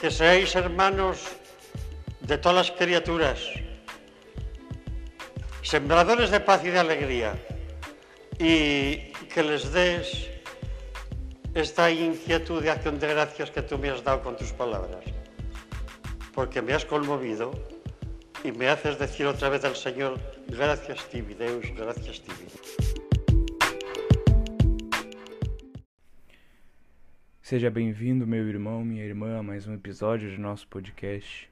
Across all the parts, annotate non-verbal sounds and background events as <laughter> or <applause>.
que seáis hermanos de todas las criaturas, sembradores de paz y de alegría, y que les des esta inquietud de acción de gracias que tú me has dado con tus palabras, porque me has conmovido y me haces decir otra vez al Señor, gracias Tibi, Deus, gracias Tibi. Seja bem-vindo, meu irmão, minha irmã, a mais um episódio de nosso podcast.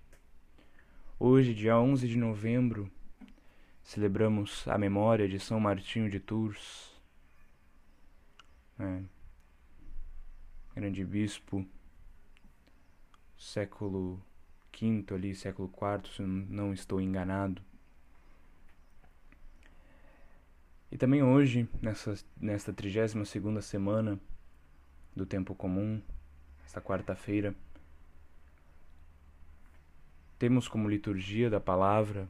Hoje, dia 11 de novembro, celebramos a memória de São Martinho de Tours, né? grande bispo, século V ali, século IV, se não estou enganado. E também hoje, nessa, nesta 32 segunda semana do tempo comum, esta quarta-feira, temos como liturgia da palavra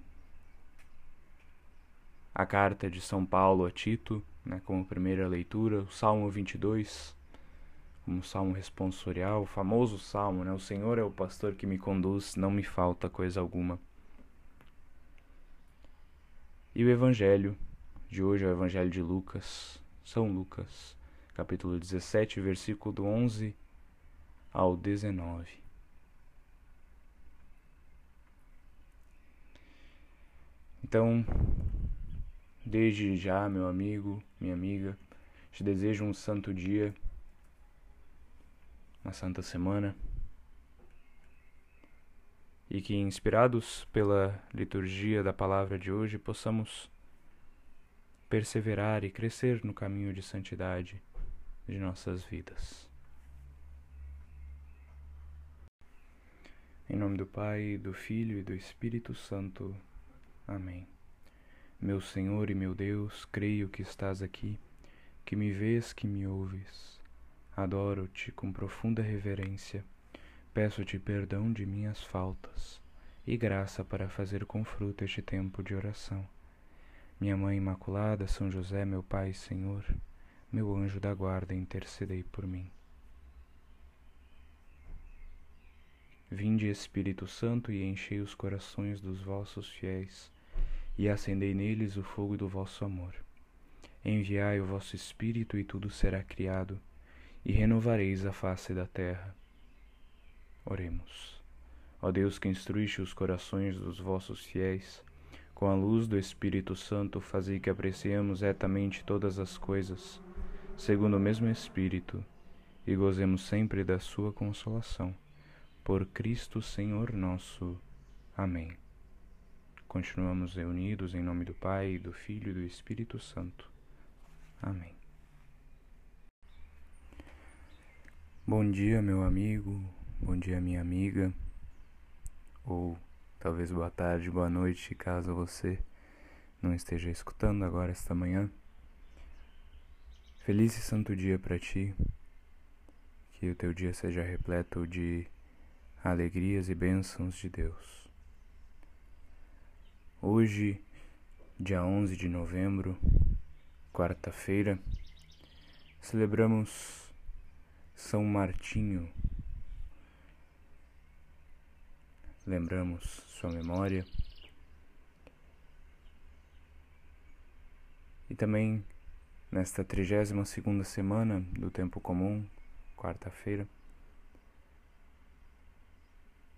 a carta de São Paulo a Tito, né, como primeira leitura, o Salmo 22, como salmo responsorial, o famoso salmo, né, o Senhor é o pastor que me conduz, não me falta coisa alguma. E o evangelho de hoje é o evangelho de Lucas, São Lucas, capítulo 17, versículo do 11 ao 19. Então, desde já, meu amigo, minha amiga, te desejo um santo dia, uma santa semana, e que, inspirados pela liturgia da palavra de hoje, possamos perseverar e crescer no caminho de santidade de nossas vidas. Em nome do Pai, do Filho e do Espírito Santo. Amém. Meu Senhor e meu Deus, creio que estás aqui, que me vês, que me ouves. Adoro-te com profunda reverência. Peço-te perdão de minhas faltas e graça para fazer com fruto este tempo de oração. Minha Mãe Imaculada, São José, meu Pai e Senhor, meu anjo da guarda, intercedei por mim. Vinde, Espírito Santo, e enchei os corações dos vossos fiéis, e acendei neles o fogo do vosso amor. Enviai o vosso Espírito, e tudo será criado, e renovareis a face da terra. Oremos. Ó Deus que instruíste os corações dos vossos fiéis, com a luz do Espírito Santo, fazei que apreciemos retamente todas as coisas segundo o mesmo Espírito, e gozemos sempre da Sua consolação. Por Cristo Senhor nosso. Amém. Continuamos reunidos em nome do Pai, do Filho e do Espírito Santo. Amém. Bom dia, meu amigo, bom dia, minha amiga, ou talvez boa tarde, boa noite, caso você não esteja escutando agora esta manhã. Feliz e santo dia para ti. Que o teu dia seja repleto de alegrias e bênçãos de Deus. Hoje, dia 11 de novembro, quarta-feira, celebramos São Martinho. Lembramos sua memória. E também nesta 32 segunda semana do tempo comum, quarta-feira,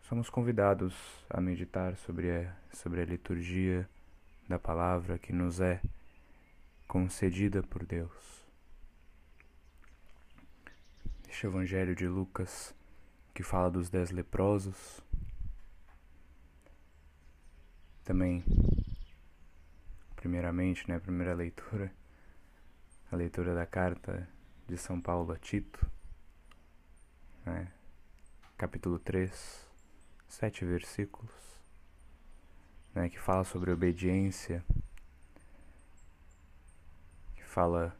somos convidados a meditar sobre a, sobre a liturgia da palavra que nos é concedida por Deus. Este Evangelho de Lucas que fala dos dez leprosos, também, primeiramente, né, primeira leitura, a leitura da carta de São Paulo a Tito, né? capítulo 3, sete versículos, né? que fala sobre obediência, que fala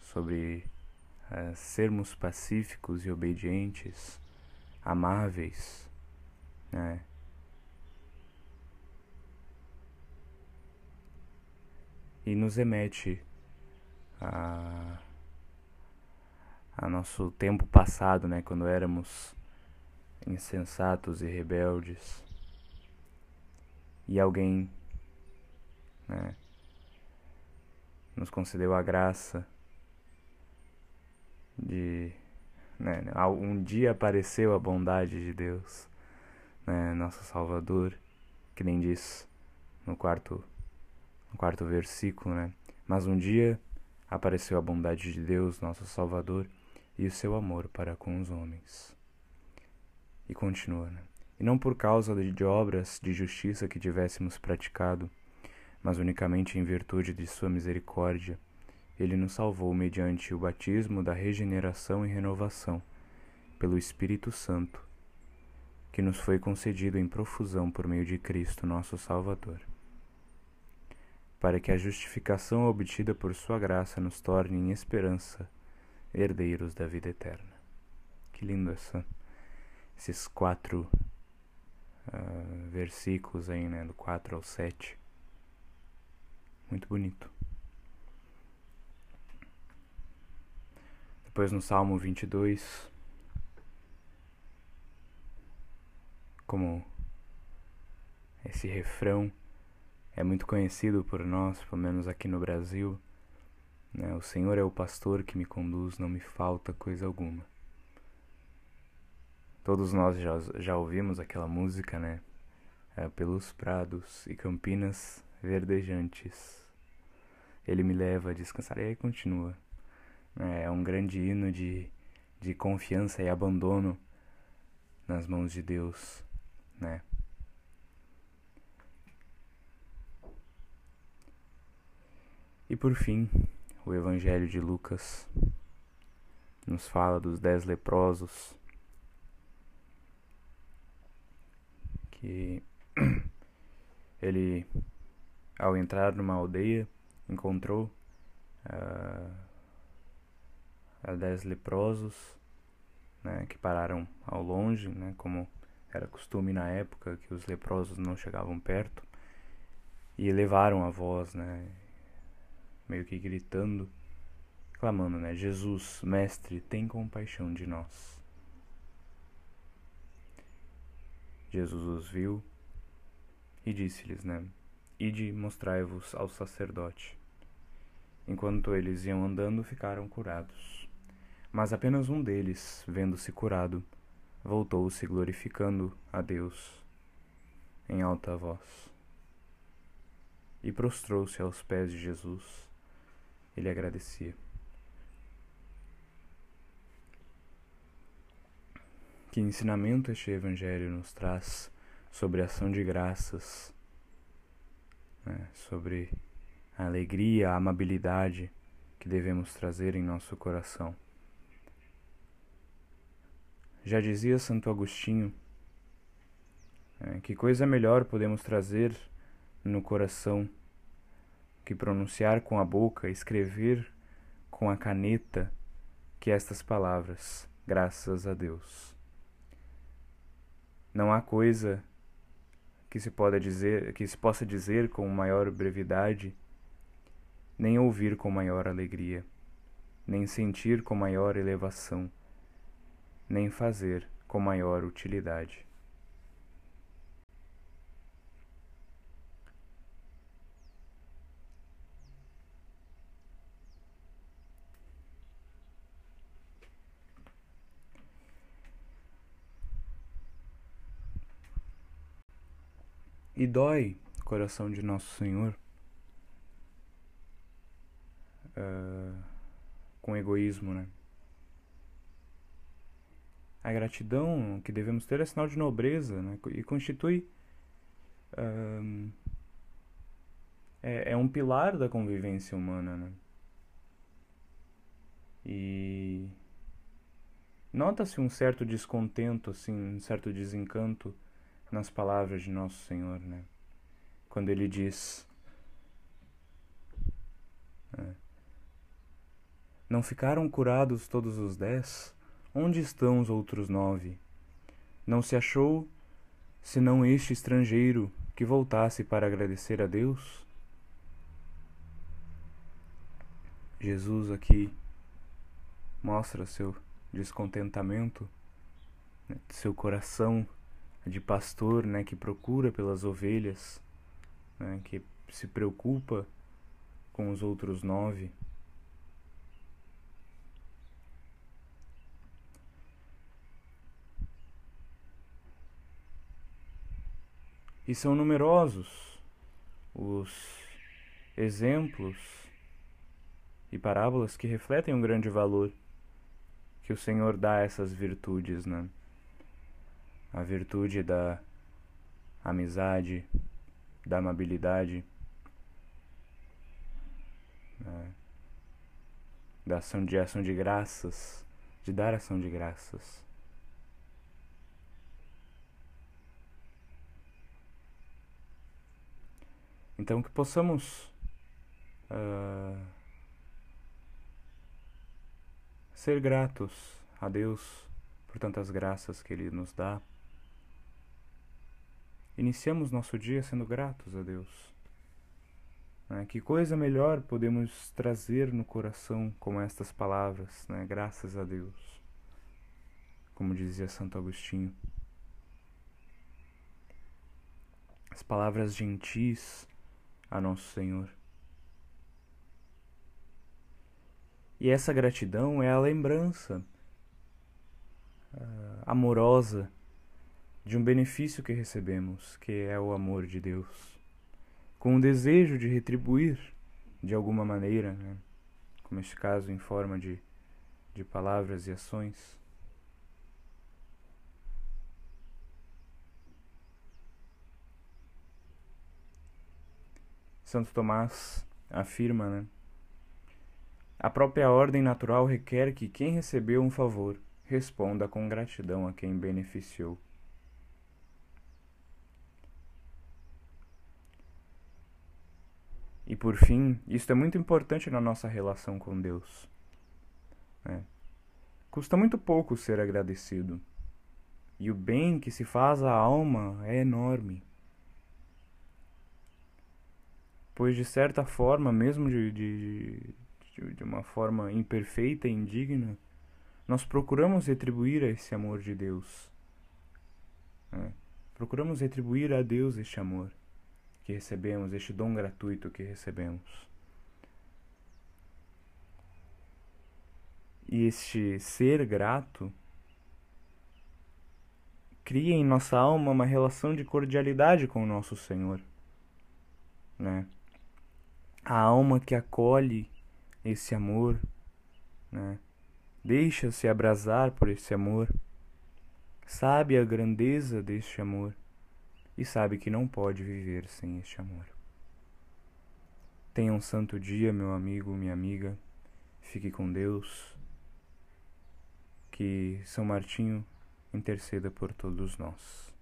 sobre uh, sermos pacíficos e obedientes, amáveis, né? E nos remete a, a nosso tempo passado, né, quando éramos insensatos e rebeldes. E alguém né, nos concedeu a graça de. Né, um dia apareceu a bondade de Deus, né, nosso Salvador, que nem diz no quarto, no quarto versículo, né? Mas um dia apareceu a bondade de Deus, nosso Salvador, e o seu amor para com os homens. E continua, né? E não por causa de obras de justiça que tivéssemos praticado, mas unicamente em virtude de sua misericórdia, ele nos salvou mediante o batismo da regeneração e renovação, pelo Espírito Santo, que nos foi concedido em profusão por meio de Cristo, nosso Salvador, para que a justificação obtida por sua graça nos torne em esperança herdeiros da vida eterna. Que lindo essa, esses quatro uh, versículos aí, né, do 4 ao 7. Muito bonito. Depois no Salmo 22, como esse refrão é muito conhecido por nós, pelo menos aqui no Brasil, né? O Senhor é o pastor que me conduz, não me falta coisa alguma. Todos nós já, já ouvimos aquela música, né? É, pelos prados e campinas verdejantes. Ele me leva a descansar. E aí continua. É, é um grande hino de, de confiança e abandono nas mãos de Deus, né? E por fim, o Evangelho de Lucas nos fala dos dez leprosos que <clears throat> ele, ao entrar numa aldeia, encontrou uh, dez leprosos né, que pararam ao longe, né, como era costume na época que os leprosos não chegavam perto, e levaram a voz, né, meio que gritando, clamando, né? Jesus, Mestre, tem compaixão de nós. Jesus os viu e disse-lhes, né? Ide mostrai-vos ao sacerdote. Enquanto eles iam andando, ficaram curados. Mas apenas um deles, vendo-se curado, voltou-se glorificando a Deus em alta voz. E prostrou-se aos pés de Jesus ele agradecia. Que ensinamento este Evangelho nos traz sobre ação de graças, né? sobre a alegria, a amabilidade que devemos trazer em nosso coração. Já dizia Santo Agostinho, né? que coisa melhor podemos trazer no coração que pronunciar com a boca, escrever com a caneta, que estas palavras, graças a Deus. Não há coisa que se possa dizer, que se possa dizer com maior brevidade, nem ouvir com maior alegria, nem sentir com maior elevação, nem fazer com maior utilidade. E dói o coração de Nosso Senhor uh, com egoísmo, né? A gratidão que devemos ter é sinal de nobreza né? e constitui. Uh, é, é um pilar da convivência humana, né? E nota-se um certo descontento, assim, um certo desencanto nas palavras de Nosso Senhor, né? Quando ele diz: é, Não ficaram curados todos os dez? Onde estão os outros nove? Não se achou senão este estrangeiro que voltasse para agradecer a Deus? Jesus aqui mostra seu descontentamento né, seu coração de pastor, né, que procura pelas ovelhas, né, que se preocupa com os outros nove. E são numerosos os exemplos e parábolas que refletem um grande valor que o Senhor dá a essas virtudes, né? A virtude da amizade, da amabilidade, né? da ação de ação de graças, de dar ação de graças. Então que possamos uh, ser gratos a Deus por tantas graças que Ele nos dá. Iniciamos nosso dia sendo gratos a Deus. Né? Que coisa melhor podemos trazer no coração como estas palavras, né? graças a Deus, como dizia Santo Agostinho. As palavras gentis a Nosso Senhor. E essa gratidão é a lembrança uh, amorosa de um benefício que recebemos, que é o amor de Deus, com o desejo de retribuir de alguma maneira, né? como neste caso em forma de, de palavras e ações. Santo Tomás afirma, né? A própria ordem natural requer que quem recebeu um favor responda com gratidão a quem beneficiou. E por fim, isto é muito importante na nossa relação com Deus. Né? Custa muito pouco ser agradecido. E o bem que se faz à alma é enorme pois de certa forma, mesmo de, de, de uma forma imperfeita e indigna, nós procuramos retribuir a esse amor de Deus. Né? Procuramos retribuir a Deus este amor que recebemos, este dom gratuito que recebemos. E este ser grato cria em nossa alma uma relação de cordialidade com o nosso Senhor, né? a alma que acolhe esse amor, né? deixa-se abrasar por esse amor, sabe a grandeza deste amor e sabe que não pode viver sem este amor. Tenha um santo dia, meu amigo, minha amiga. Fique com Deus. Que São Martinho interceda por todos nós.